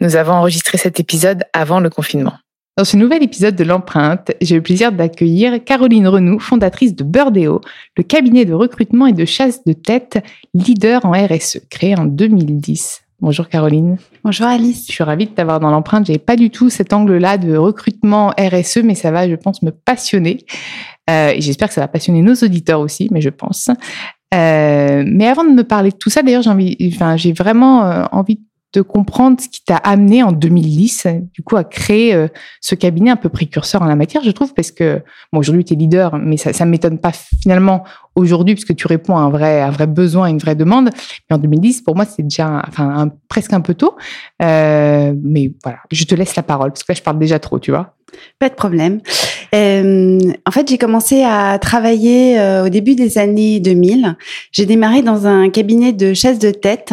nous avons enregistré cet épisode avant le confinement. Dans ce nouvel épisode de l'empreinte, j'ai le plaisir d'accueillir Caroline Renoux, fondatrice de Birdeo, le cabinet de recrutement et de chasse de tête leader en RSE, créé en 2010. Bonjour Caroline. Bonjour Alice. Je suis ravie de t'avoir dans l'empreinte. J'ai pas du tout cet angle-là de recrutement RSE, mais ça va, je pense, me passionner. Euh, et j'espère que ça va passionner nos auditeurs aussi, mais je pense. Euh, mais avant de me parler de tout ça, d'ailleurs, j'ai envie, enfin, j'ai vraiment euh, envie de comprendre ce qui t'a amené en 2010, du coup, à créer euh, ce cabinet un peu précurseur en la matière, je trouve, parce que, bon, aujourd'hui, tu es leader, mais ça ne m'étonne pas finalement aujourd'hui, puisque tu réponds à un vrai, un vrai besoin, une vraie demande. Mais en 2010, pour moi, c'est déjà enfin, presque un peu tôt. Euh, mais voilà, je te laisse la parole, parce que là, je parle déjà trop, tu vois. Pas de problème. Euh, en fait, j'ai commencé à travailler euh, au début des années 2000. J'ai démarré dans un cabinet de chasse de tête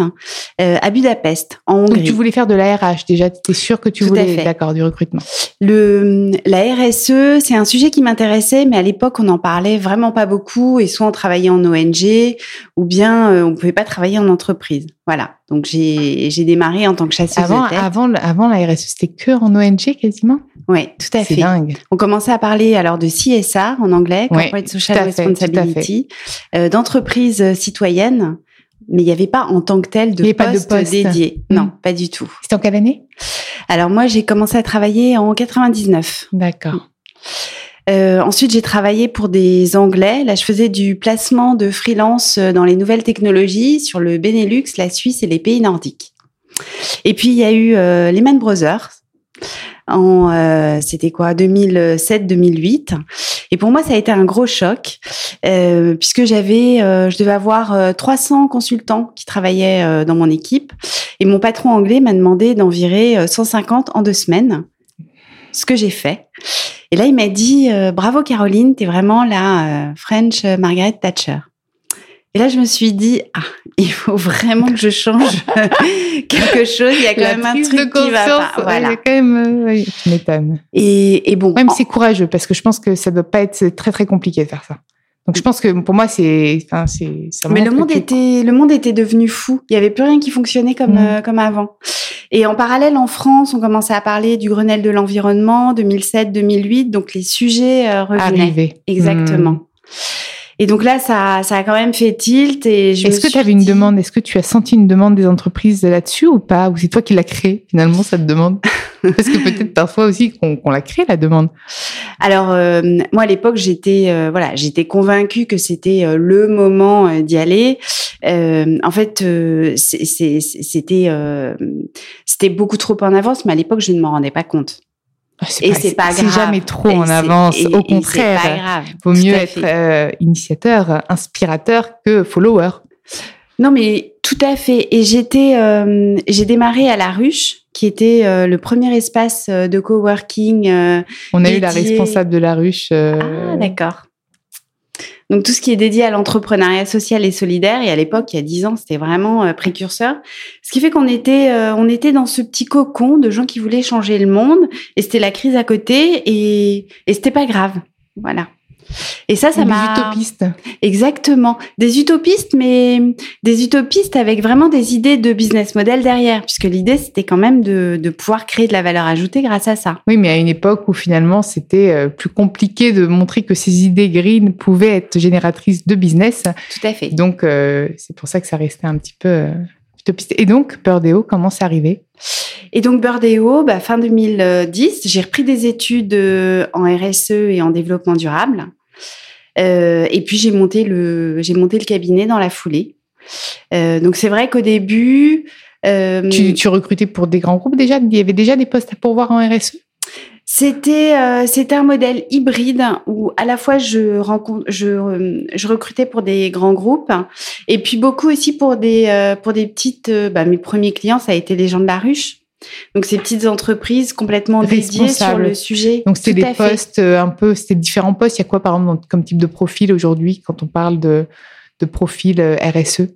euh, à Budapest, en Hongrie. Donc, tu voulais faire de la RH déjà Tu étais sûre que tu voulais, d'accord, du recrutement Le, La RSE, c'est un sujet qui m'intéressait, mais à l'époque, on n'en parlait vraiment pas beaucoup. Et soit on travaillait en ONG, ou bien euh, on pouvait pas travailler en entreprise. Voilà. Donc, j'ai démarré en tant que chasseuse avant, de tête. Avant, avant la RSE, c'était que en ONG quasiment? Oui, tout à fait. C'est dingue. On commençait à parler alors de CSR en anglais, Corporate Social Responsibility, euh, d'entreprises citoyennes, mais il n'y avait pas en tant que tel de, poste, pas de poste dédié. Non, hmm. pas du tout. C'était en quelle année? Alors moi, j'ai commencé à travailler en 99. D'accord. Euh, ensuite, j'ai travaillé pour des Anglais. Là, je faisais du placement de freelance dans les nouvelles technologies sur le Benelux, la Suisse et les pays nordiques. Et puis, il y a eu euh, Lehman Brothers en euh, c'était quoi 2007-2008 et pour moi ça a été un gros choc euh, puisque j'avais euh, je devais avoir 300 consultants qui travaillaient dans mon équipe et mon patron anglais m'a demandé d'en virer 150 en deux semaines ce que j'ai fait et là il m'a dit bravo Caroline t'es vraiment la French Margaret Thatcher et là, je me suis dit, ah, il faut vraiment que je change quelque chose. Il y a quand même un truc qui va pas. Voilà. Il y a quand même, euh, oui, tu m'étonnes. Et, et, bon. Même c'est courageux parce que je pense que ça doit pas être très très compliqué de faire ça. Donc je pense que pour moi c'est, enfin c'est. Mais le monde était, le monde était devenu fou. Il y avait plus rien qui fonctionnait comme mm. euh, comme avant. Et en parallèle, en France, on commençait à parler du Grenelle de l'environnement 2007-2008, donc les sujets euh, revenaient. Exactement. Mm. Et donc là, ça, ça a quand même fait tilt. Et Est-ce que tu avais une demande? Est-ce que tu as senti une demande des entreprises là-dessus ou pas? Ou c'est toi qui l'as créée finalement cette demande? Parce que peut-être parfois aussi qu'on l'a créée la demande. Alors euh, moi à l'époque j'étais euh, voilà j'étais convaincue que c'était euh, le moment d'y aller. en fait c'était c'était beaucoup trop en avance, mais à l'époque je ne m'en rendais pas compte. Ah, et c'est pas grave. C'est jamais trop en avance. Au contraire, il vaut mieux être initiateur, inspirateur que follower. Non, mais tout à fait. Et j'étais, euh, j'ai démarré à la ruche, qui était euh, le premier espace de coworking. On a eu la responsable de la ruche. Ah, d'accord. Donc tout ce qui est dédié à l'entrepreneuriat social et solidaire, et à l'époque, il y a dix ans, c'était vraiment euh, précurseur. Ce qui fait qu'on était, euh, on était dans ce petit cocon de gens qui voulaient changer le monde, et c'était la crise à côté, et, et c'était pas grave. Voilà. Et ça, ça m'a. Des utopistes. Exactement. Des utopistes, mais des utopistes avec vraiment des idées de business model derrière, puisque l'idée, c'était quand même de, de, pouvoir créer de la valeur ajoutée grâce à ça. Oui, mais à une époque où finalement, c'était euh, plus compliqué de montrer que ces idées green pouvaient être génératrices de business. Tout à fait. Donc, euh, c'est pour ça que ça restait un petit peu euh, utopiste. Et donc, Birdeo, comment c'est arrivé? Et donc Birdeo, bah, fin 2010, j'ai repris des études en RSE et en développement durable. Euh, et puis j'ai monté le j'ai monté le cabinet dans la foulée. Euh, donc c'est vrai qu'au début, euh, tu, tu recrutais pour des grands groupes déjà? Il y avait déjà des postes à pourvoir en RSE. C'était c'était un modèle hybride où à la fois je rencontre je je recrutais pour des grands groupes et puis beaucoup aussi pour des pour des petites bah, mes premiers clients ça a été les gens de la ruche Donc ces petites entreprises complètement dédiées sur le sujet. Donc c'est des postes un peu, c'est différents postes. Il y a quoi par exemple comme type de profil aujourd'hui quand on parle de, de profil RSE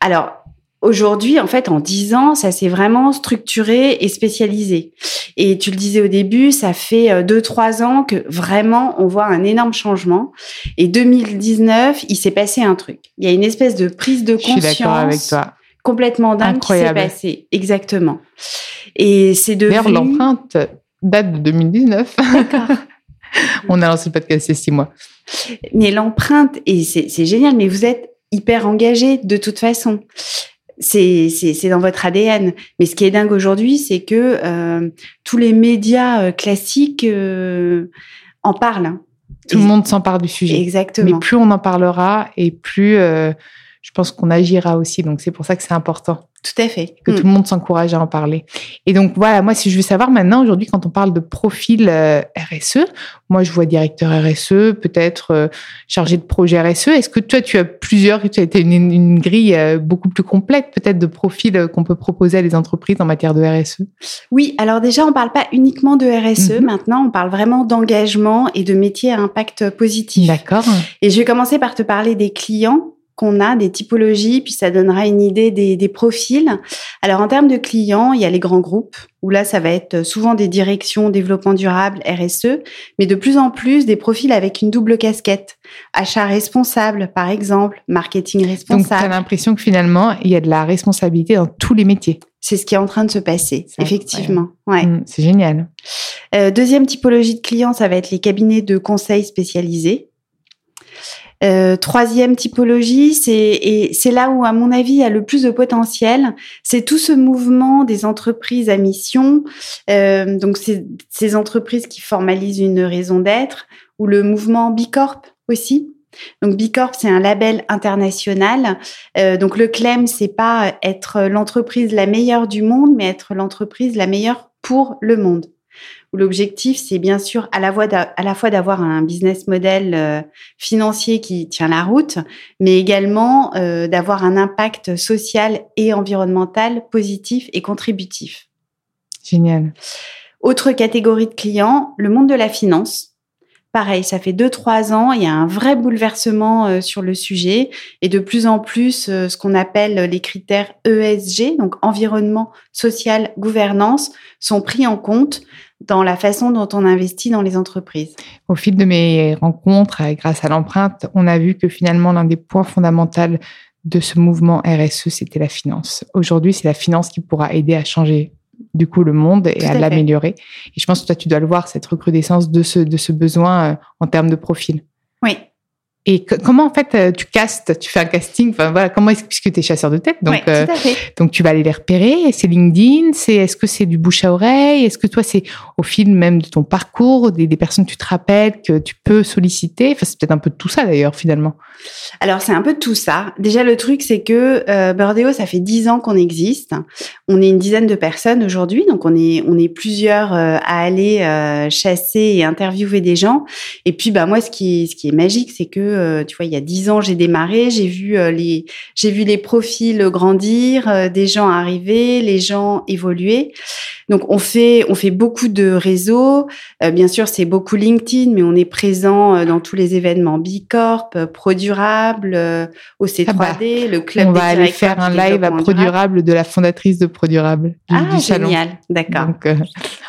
Alors Aujourd'hui, en fait, en dix ans, ça s'est vraiment structuré et spécialisé. Et tu le disais au début, ça fait euh, deux, trois ans que vraiment on voit un énorme changement. Et 2019, il s'est passé un truc. Il y a une espèce de prise de conscience. Je suis avec toi. Complètement dingue qui s'est passé. Exactement. Et c'est devenu. D'ailleurs, l'empreinte date de 2019. D'accord. on a lancé le podcast il y a six mois. Mais l'empreinte, et c'est génial, mais vous êtes hyper engagé de toute façon c'est dans votre ADN. Mais ce qui est dingue aujourd'hui, c'est que euh, tous les médias euh, classiques euh, en parlent. Hein. Tout le monde s'empare du sujet. Exactement. Mais plus on en parlera et plus je pense qu'on agira aussi. Donc c'est pour ça que c'est important. Tout à fait. Que tout le monde s'encourage à en parler. Et donc voilà, moi si je veux savoir maintenant aujourd'hui quand on parle de profil euh, RSE, moi je vois directeur RSE, peut-être euh, chargé de projet RSE. Est-ce que toi tu as plusieurs, tu as été une, une grille euh, beaucoup plus complète peut-être de profils qu'on peut proposer à les entreprises en matière de RSE Oui, alors déjà on parle pas uniquement de RSE. Mhm. Maintenant on parle vraiment d'engagement et de métier à impact positif. D'accord. Et je vais commencer par te parler des clients qu'on a, des typologies, puis ça donnera une idée des, profils. Alors en termes de clients, il y a les grands groupes, où là, ça va être souvent des directions développement durable, RSE, mais de plus en plus des profils avec une double casquette. Achat responsable, par exemple, marketing responsable. Donc tu as l'impression que finalement, il y a de la responsabilité dans tous les métiers. C'est ce qui est en train de se passer, effectivement. Ouais. Mmh, c'est génial. Euh, deuxième typologie de clients, ça va être les cabinets de conseil spécialisés. Euh, troisième typologie, c'est et c'est là où, à mon avis, il y a le plus de potentiel. C'est tout ce mouvement des entreprises à mission. Euh, donc, c'est ces entreprises qui formalisent une raison d'être, ou le mouvement Bicorp aussi. Donc Bicorp, c'est un label international. Euh, donc le CLEM, c'est pas être l'entreprise la meilleure du monde, mais être l'entreprise la meilleure pour le monde où l'objectif, c'est bien sûr à la, fois d'avoir un business model euh, financier qui tient la route, mais également euh, d'avoir un impact social et environnemental positif et contributif. Génial. Autre catégorie de clients, le monde de la finance. Pareil, ça fait deux trois ans, il y a un vrai bouleversement euh, sur le sujet et de plus en plus ce qu'on appelle les critères ESG, donc environnement, social, gouvernance, sont pris en compte dans la façon dont on investit dans les entreprises. Au fil de mes rencontres, euh, grâce à l'empreinte, on a vu que finalement, l'un des points fondamentaux de ce mouvement RSE, c'était la finance. Aujourd'hui, c'est la finance qui pourra aider à changer du coup le monde et à, l'améliorer. Et je pense que toi, tu dois le voir, cette recrudescence de ce, de ce besoin euh, en termes de profil. Oui, et comment en fait euh, tu castes, tu fais un casting, enfin voilà, comment est-ce puisque tu es chasseur de tête, donc euh, donc tu vas aller les repérer. C'est LinkedIn, c'est est-ce que c'est du bouche à oreille, est-ce que toi c'est au fil même de ton parcours, des, personnes que tu te rappelles que tu peux solliciter? Enfin c'est peut-être un peu de tout ça d'ailleurs finalement. Alors c'est un peu de tout ça. Déjà le truc c'est que euh, Birdeo ça fait dix ans qu'on existe. On est une dizaine de personnes aujourd'hui, donc on est on est plusieurs euh, à aller chasser et interviewer des gens. Et puis bah moi ce qui ce qui est magique c'est que euh, tu vois, il y a dix ans, j'ai démarré, j'ai vu euh, les, j'ai vu les profils grandir, euh, des gens arriver, les gens évoluer. Donc on fait, on fait beaucoup de réseaux. bien sûr, c'est beaucoup LinkedIn, mais on est présent dans tous les événements Bicorp, Pro Durable, OC3D, ah bah, le club. On va aller faire un live à Pro Durable de la fondatrice de Pro Durable. ah génial, d'accord.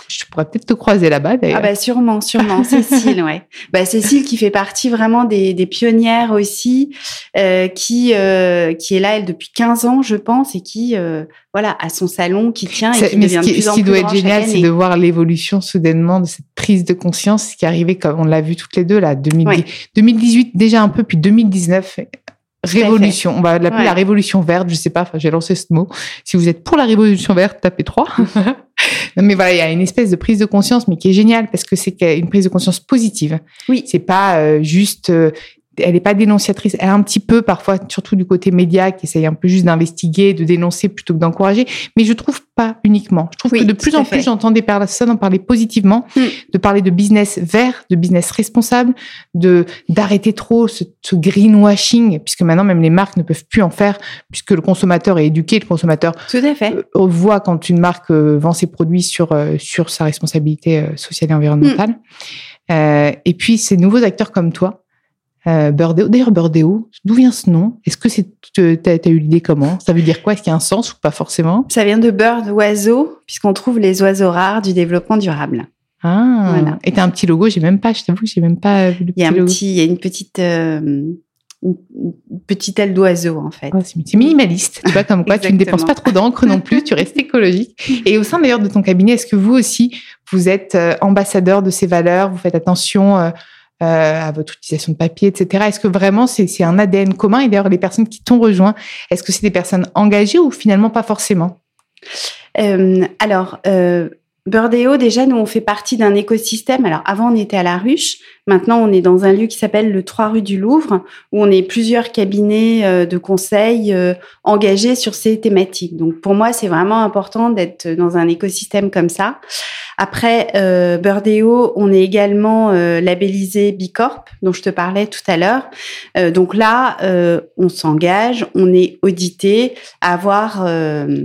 Je pourrais peut-être te croiser là-bas d'ailleurs. Ah bah sûrement, sûrement. Cécile, ouais. Bah Cécile qui fait partie vraiment des, des pionnières aussi, euh, qui euh, qui est là elle depuis 15 ans, je pense, et qui euh, voilà a son salon qui tient et qui mais devient ce qui, de plus ce qui doit être génial, c'est de voir l'évolution soudainement de cette prise de conscience qui est arrivée comme on l'a vu toutes les deux là, 2018 déjà un peu, puis 2019 Révolution. On va l'appeler la révolution verte. Je sais pas. Enfin, j'ai lancé ce mot. Si vous êtes pour la révolution verte, tapez 3. mais voilà, il y a une espèce de prise de conscience, mais qui est géniale parce que c'est une prise de conscience positive. Oui. C'est pas euh, juste euh, elle est pas dénonciatrice. Elle est un petit peu parfois, surtout du côté média, qui essaye un peu juste d'investiguer, de dénoncer plutôt que d'encourager. Mais je trouve pas uniquement. Je trouve que de plus en plus, j'entends des personnes en parler positivement, mm. de parler de business vert, de business responsable, de d'arrêter trop ce, ce, greenwashing, puisque maintenant même les marques ne peuvent plus en faire, puisque le consommateur est éduqué, le consommateur Tout à fait. Euh, voit quand une marque euh, vend ses produits sur euh, sur sa responsabilité sociale et environnementale. Mm. et puis ces nouveaux acteurs comme toi, euh, D'ailleurs, Burdeo, d'où vient ce nom? Est-ce que c'est, t'as, as eu l'idée comment? Ça veut dire quoi? Est-ce qu'il y a un sens ou pas forcément? Ça vient de bird, oiseau, puisqu'on trouve les oiseaux rares du développement durable. Ah, voilà. et t'as un petit logo, j'ai même pas, je t'avoue, j'ai même pas vu le il y a un Petit, il y a une petite, euh, une petite aile d'oiseau en fait. Oh, c'est minimaliste, tu vois comme quoi tu ne dépenses pas trop d'encre non plus, tu restes écologique. Et au sein d'ailleurs de ton cabinet, est-ce que vous aussi vous êtes euh, ambassadeur de ces valeurs, vous faites attention euh, euh, à votre utilisation de papier, etc. Est-ce que vraiment c'est un ADN commun? Et d'ailleurs, les personnes qui t'ont rejoint, est-ce que c'est des personnes engagées ou finalement pas forcément? Euh, Alors, euh, Burdeo, déjà, nous, on fait partie d'un écosystème. Alors, avant, on était à la ruche. Maintenant, on est dans un lieu qui s'appelle le 3 rue du Louvre, où on est plusieurs cabinets euh, de conseil engagés sur ces thématiques. Donc, pour moi, c'est vraiment important d'être dans un écosystème comme ça. Après, euh, Burdeo, on est également euh, labellisé Bicorp, dont je te parlais tout à l'heure. Euh, donc là, on s'engage, on est audité à avoir...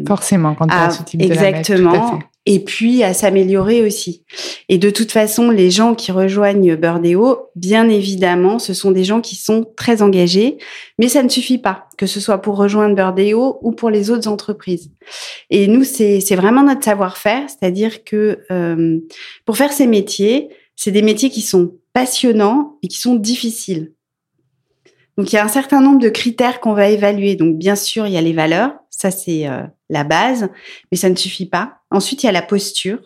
Forcément, quand à, ce type de Exactement et puis à s'améliorer aussi. Et de toute façon, les gens qui rejoignent Burdeo, bien évidemment, ce sont des gens qui sont très engagés, mais ça ne suffit pas, que ce soit pour rejoindre Burdeo ou pour les autres entreprises. Et nous, c'est vraiment notre savoir-faire, c'est-à-dire que euh, pour faire ces métiers, c'est des métiers qui sont passionnants et qui sont difficiles. Donc il y a un certain nombre de critères qu'on va évaluer. Donc bien sûr, il y a les valeurs, ça c'est euh, la base, mais ça ne suffit pas. Ensuite, il y a la posture.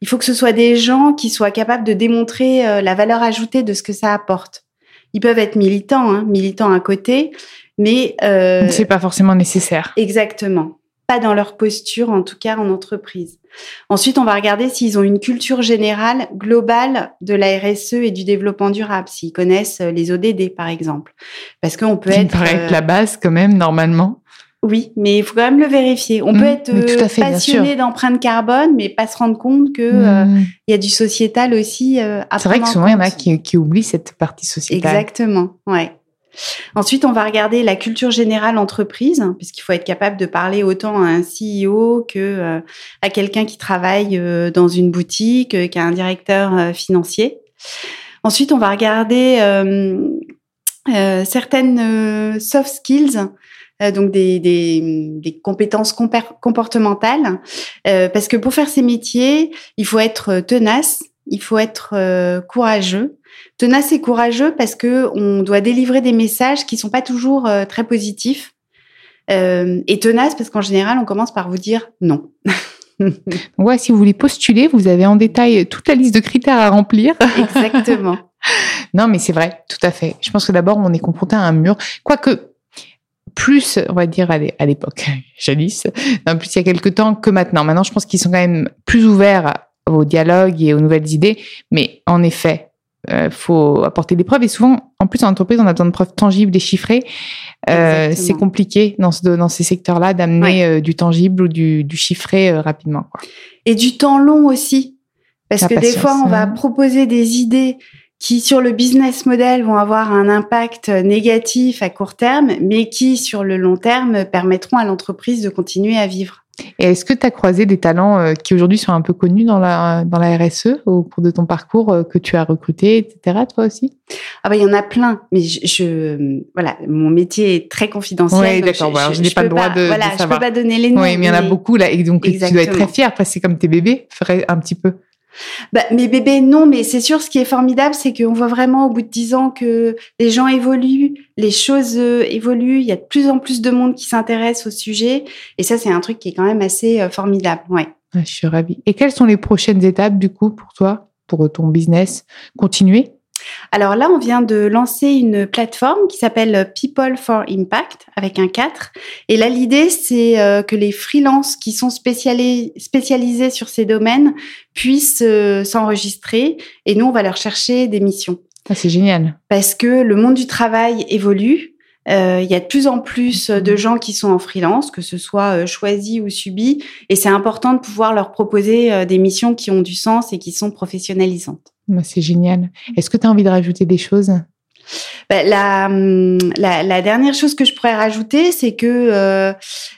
Il faut que ce soit des gens qui soient capables de démontrer euh, la valeur ajoutée de ce que ça apporte. Ils peuvent être militants, hein, militants à côté, mais euh, c'est pas forcément nécessaire. Exactement, pas dans leur posture, en tout cas en entreprise. Ensuite, on va regarder s'ils ont une culture générale globale de la RSE et du développement durable, s'ils connaissent euh, les ODD par exemple, parce qu'on peut être. paraît la base quand même normalement. Oui, mais il faut quand même le vérifier. On peut mmh, être euh, passionné d'empreinte carbone, mais pas se rendre compte que euh, mmh. il y a du sociétal aussi. Euh, c'est vrai que souvent il y en a qui, qui, oublient cette partie sociétale. Exactement, ouais. Ensuite, on va regarder la culture générale entreprise, puisqu'il faut être capable de parler autant à un CEO que à quelqu'un qui travaille dans une boutique, qu'à un directeur financier. Ensuite, on va regarder certaines soft skills euh, donc des, compétences comportementales, euh, parce que pour faire ces métiers, il faut être tenace, il faut être euh, courageux. Tenace et courageux parce que on doit délivrer des messages qui sont pas toujours très positifs. et tenace parce qu'en général, on commence par vous dire non. ouais, si vous voulez postuler, vous avez en détail toute la liste de critères à remplir. Exactement. non, mais c'est vrai, tout à fait. Je pense que d'abord, on est confronté à un mur. Quoique, plus, on va dire, à l'époque, jadis, plus il y a quelques temps que maintenant. Maintenant, je pense qu'ils sont quand même plus ouverts au dialogue et aux nouvelles idées. Mais en effet, il euh, faut apporter des preuves. Et souvent, en plus, en entreprise, on a besoin de preuves tangibles, déchiffrées. Euh, c'est compliqué dans, ce, dans ces secteurs-là d'amener euh, du tangible ou du, du chiffré rapidement. Quoi. Et du temps long aussi. Parce que des fois, on va proposer des idées qui sur le business model vont avoir un impact négatif à court terme, mais qui sur le long terme permettront à l'entreprise de continuer à vivre. Et est-ce que tu as croisé des talents euh, qui aujourd'hui sont un peu connus dans la, dans la RSE au cours de ton parcours euh, que tu as recruté, etc., toi aussi? Ah bah il y en a plein, mais je, voilà, mon métier est très confidentiel. Oui, d'accord, je, je n'ai pas le droit de, voilà, je peux pas donner les noms. Oui, mais il y en a beaucoup là, et donc tu dois être très fier, parce que c'est comme tes bébés, ferait un petit peu. Bah, mes bébés, non, mais c'est sûr, ce qui est formidable, c'est qu'on voit vraiment au bout de dix ans que les gens évoluent, les choses euh, évoluent, il y a de plus en plus de monde qui s'intéresse au sujet, et ça, c'est un truc qui est quand même assez euh, formidable, ouais. Je suis ravie. Et quelles sont les prochaines étapes, du coup, pour toi, pour ton business? Continuer? Alors là, on vient de lancer une plateforme qui s'appelle People for Impact avec un 4. Et là, l'idée, c'est euh, que les freelances qui sont spécialisés sur ces domaines puissent euh, s'enregistrer et nous, on va leur chercher des missions. Ah, c'est génial. Parce que le monde du travail évolue. Euh, il y a de plus en plus de gens qui sont en freelance, que ce soit euh, choisi ou subi, et c'est important de pouvoir leur proposer euh, des missions qui ont du sens et qui sont professionnalisantes. Bah, c'est génial. Est-ce que tu as envie de rajouter des choses? Bah, la, hum, la, la, dernière chose que je pourrais rajouter, c'est que euh,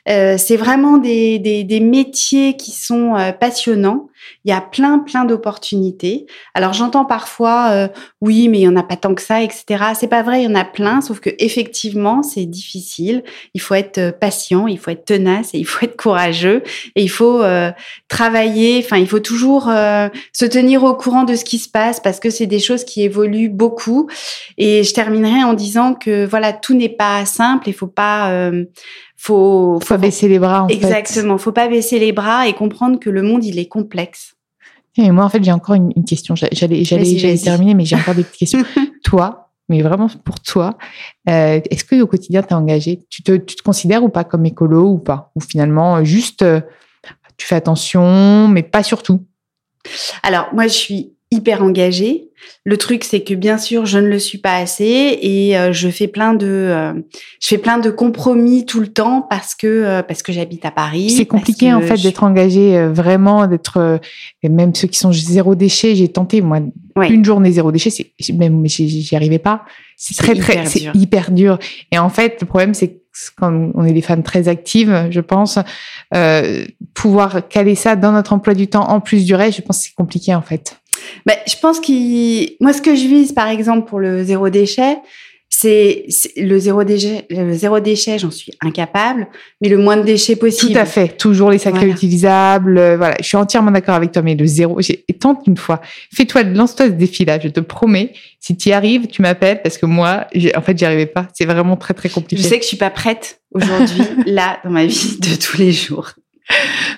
euh, c'est vraiment des, des, des, métiers qui sont euh, passionnants. Il y a plein, plein d'opportunités. Alors j'entends parfois, euh, oui, mais il y en a pas tant que ça, etc. C'est pas vrai, il y en a plein, sauf que effectivement, c'est difficile. Il faut être euh, patient, il faut être tenace et il faut être courageux et il faut travailler. Enfin, il faut toujours se tenir au courant de ce qui se passe parce que c'est des choses qui évoluent beaucoup. Et je terminerai en disant que voilà, tout n'est pas simple. Il faut pas faut, faut, baisser les bras. En exactement, faut pas baisser les bras et comprendre que le monde il est complexe. Et moi en fait j'ai encore une, question. J'allais j'allais terminer, mais j'ai encore des petites questions. toi, mais vraiment pour toi, euh, est-ce que au quotidien tu es engagé? Tu te, tu te considères ou pas comme écolo ou pas? Ou finalement juste euh, tu fais attention, mais pas surtout? Alors moi je suis hyper engagée. Le truc, c'est que bien sûr, je ne le suis pas assez et euh, je fais plein de, euh, je fais plein de compromis tout le temps parce que euh, parce que j'habite à Paris. C'est compliqué en fait d'être engagé vraiment, d'être même ceux qui sont zéro déchet. J'ai tenté moi une journée zéro déchet, c'est même mais j'y arrivais pas. C'est très très, c'est hyper dur. Et en fait, le problème c'est quand on est des femmes très actives, je pense, pouvoir caler ça dans notre emploi du temps en plus du reste, je pense que c'est compliqué en fait. Ben, je pense qu'il, moi, ce que je vise, par exemple, pour le zéro déchet, c'est le zéro déchet. Le zéro déchet, j'en suis incapable, mais le moins de déchets possible. Tout à fait. Toujours les sacs utilisables. Euh, voilà, je suis entièrement d'accord avec toi. Mais le zéro, tente une fois. Fais-toi, lance-toi ce défi-là. Je te promets. Si tu y arrives, tu m'appelles parce que moi, en fait, j'y arrivais pas. C'est vraiment très très compliqué. Je sais que je suis pas prête aujourd'hui, là, dans ma vie de tous les jours.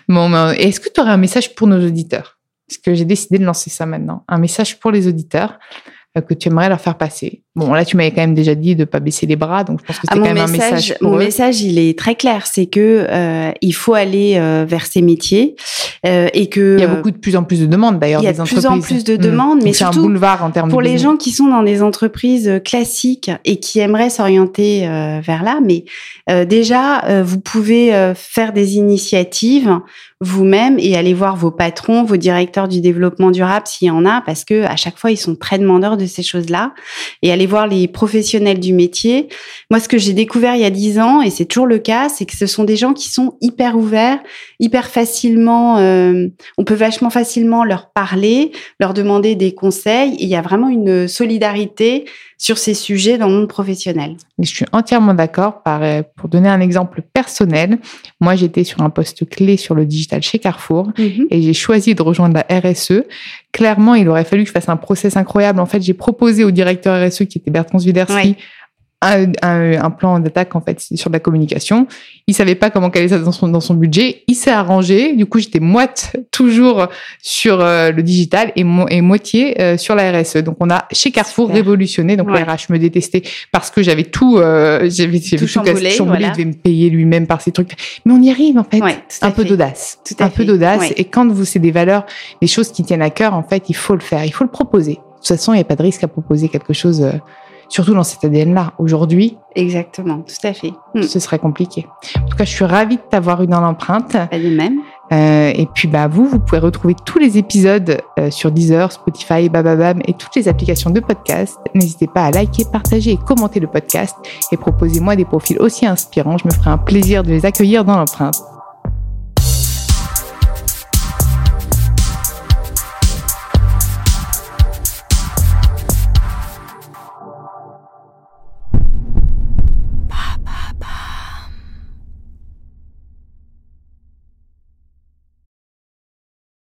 Bon, ben, est-ce que tu aurais un message pour nos auditeurs? Parce que j'ai décidé de lancer ça maintenant. Un message pour les auditeurs euh, que tu aimerais leur faire passer Bon, là, tu m'avais quand même déjà dit de pas baisser les bras, donc je pense que c'est ah, quand même un message. mon message, il est très clair, c'est que euh, il faut aller euh, vers ces métiers euh, et que il y a beaucoup de plus en plus de demandes d'ailleurs. Il y a de plus en plus de demandes, mmh. mais c'est un boulevard en termes pour les gens qui sont dans des entreprises classiques et qui aimeraient s'orienter vers là. Mais déjà, vous pouvez faire des initiatives vous-même et aller voir vos patrons, vos directeurs du développement durable s'il y en a, parce que à chaque fois ils sont très demandeurs de ces choses-là et aller voir les professionnels du métier. Moi, ce que j'ai découvert il y a dix ans, et c'est toujours le cas, c'est que ce sont des gens qui sont hyper ouverts, hyper facilement, euh, on peut vachement facilement leur parler, leur demander des conseils. Et il y a vraiment une solidarité sur ces sujets dans le monde professionnel. je suis entièrement d'accord. Euh, pour donner un exemple personnel, moi j'étais sur un poste clé sur le digital chez Carrefour mhm. et j'ai choisi de rejoindre la RSE. Clairement, il aurait fallu que je fasse un process incroyable. En fait, j'ai proposé au directeur RSE qui était Bertrand Zwiderski un, un, plan d'attaque en fait sur la communication. Il savait pas comment caler ça dans son dans son budget. Il s'est arrangé. Du coup, j'étais moite toujours sur euh, le digital et, et moitié euh, sur la RSE. Donc, on a chez Carrefour révolutionné. Donc, la RH me détestait parce que j'avais tout, euh, j'avais tout, tout chamboulé. Il devait me payer lui-même par ces trucs. Mais on y arrive en fait. un, peu d'audace, un peu d'audace. Et quand vous c'est des valeurs, des choses qui tiennent à cœur, en fait, il faut le faire. Il faut le proposer. De toute façon, il n'y a pas de risque à proposer quelque chose euh, surtout dans cet ADN-là. Aujourd'hui, exactement, tout à fait. Hmm. Ce serait compliqué. En tout cas, je suis ravie de t'avoir eu dans l'empreinte. De même. Euh, et puis, bah, vous, vous pouvez retrouver tous les épisodes euh, sur Deezer, Spotify, Bababam et toutes les applications de podcast. N'hésitez pas à liker, partager et commenter le podcast et proposez-moi des profils aussi inspirants. Je me ferai un plaisir de les accueillir dans l'empreinte.